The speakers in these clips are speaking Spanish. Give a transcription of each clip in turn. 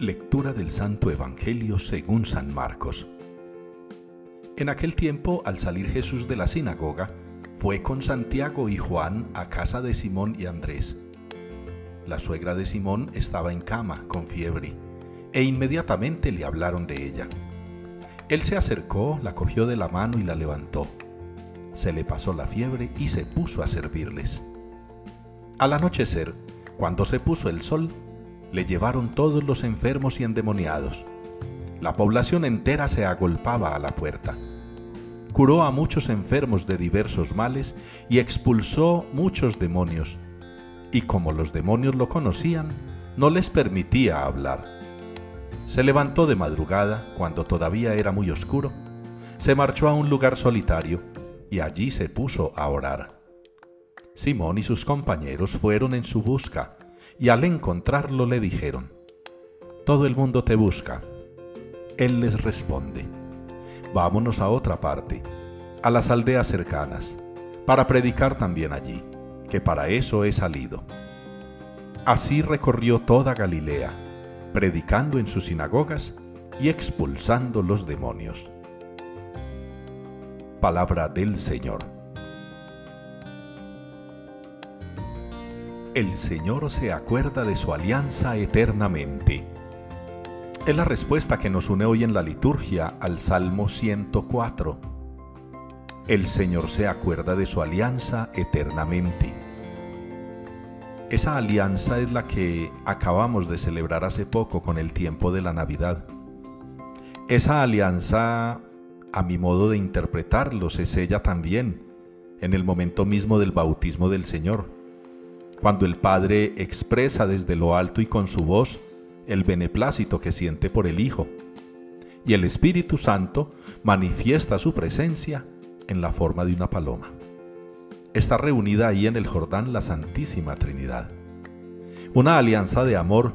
Lectura del Santo Evangelio según San Marcos. En aquel tiempo, al salir Jesús de la sinagoga, fue con Santiago y Juan a casa de Simón y Andrés. La suegra de Simón estaba en cama, con fiebre, e inmediatamente le hablaron de ella. Él se acercó, la cogió de la mano y la levantó. Se le pasó la fiebre y se puso a servirles. Al anochecer, cuando se puso el sol, le llevaron todos los enfermos y endemoniados. La población entera se agolpaba a la puerta. Curó a muchos enfermos de diversos males y expulsó muchos demonios. Y como los demonios lo conocían, no les permitía hablar. Se levantó de madrugada, cuando todavía era muy oscuro, se marchó a un lugar solitario y allí se puso a orar. Simón y sus compañeros fueron en su busca y al encontrarlo le dijeron, Todo el mundo te busca. Él les responde, Vámonos a otra parte, a las aldeas cercanas, para predicar también allí, que para eso he salido. Así recorrió toda Galilea, predicando en sus sinagogas y expulsando los demonios. Palabra del Señor. El Señor se acuerda de su alianza eternamente. Es la respuesta que nos une hoy en la liturgia al Salmo 104. El Señor se acuerda de su alianza eternamente. Esa alianza es la que acabamos de celebrar hace poco con el tiempo de la Navidad. Esa alianza, a mi modo de interpretarlo, se sella también en el momento mismo del bautismo del Señor cuando el Padre expresa desde lo alto y con su voz el beneplácito que siente por el Hijo, y el Espíritu Santo manifiesta su presencia en la forma de una paloma. Está reunida ahí en el Jordán la Santísima Trinidad. Una alianza de amor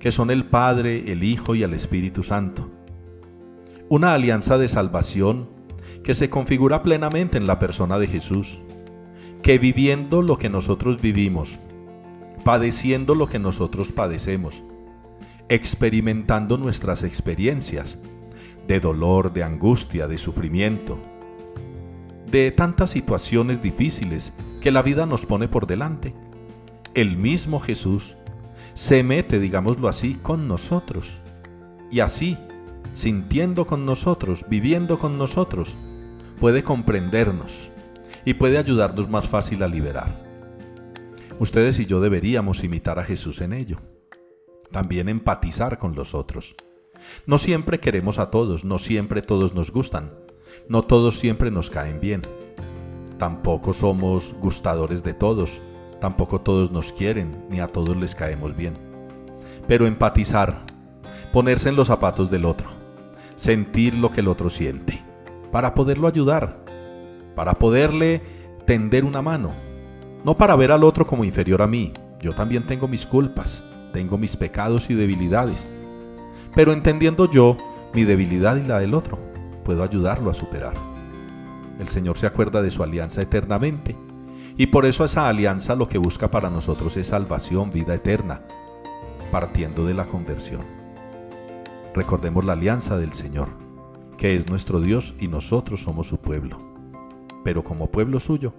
que son el Padre, el Hijo y el Espíritu Santo. Una alianza de salvación que se configura plenamente en la persona de Jesús, que viviendo lo que nosotros vivimos, padeciendo lo que nosotros padecemos, experimentando nuestras experiencias de dolor, de angustia, de sufrimiento, de tantas situaciones difíciles que la vida nos pone por delante. El mismo Jesús se mete, digámoslo así, con nosotros. Y así, sintiendo con nosotros, viviendo con nosotros, puede comprendernos y puede ayudarnos más fácil a liberar. Ustedes y yo deberíamos imitar a Jesús en ello. También empatizar con los otros. No siempre queremos a todos, no siempre todos nos gustan, no todos siempre nos caen bien. Tampoco somos gustadores de todos, tampoco todos nos quieren, ni a todos les caemos bien. Pero empatizar, ponerse en los zapatos del otro, sentir lo que el otro siente, para poderlo ayudar, para poderle tender una mano, no para ver al otro como inferior a mí, yo también tengo mis culpas, tengo mis pecados y debilidades, pero entendiendo yo mi debilidad y la del otro, puedo ayudarlo a superar. El Señor se acuerda de su alianza eternamente, y por eso esa alianza lo que busca para nosotros es salvación, vida eterna, partiendo de la conversión. Recordemos la alianza del Señor, que es nuestro Dios y nosotros somos su pueblo. Pero como pueblo suyo,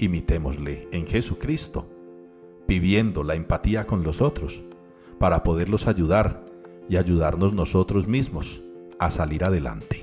imitémosle en Jesucristo, viviendo la empatía con los otros, para poderlos ayudar y ayudarnos nosotros mismos a salir adelante.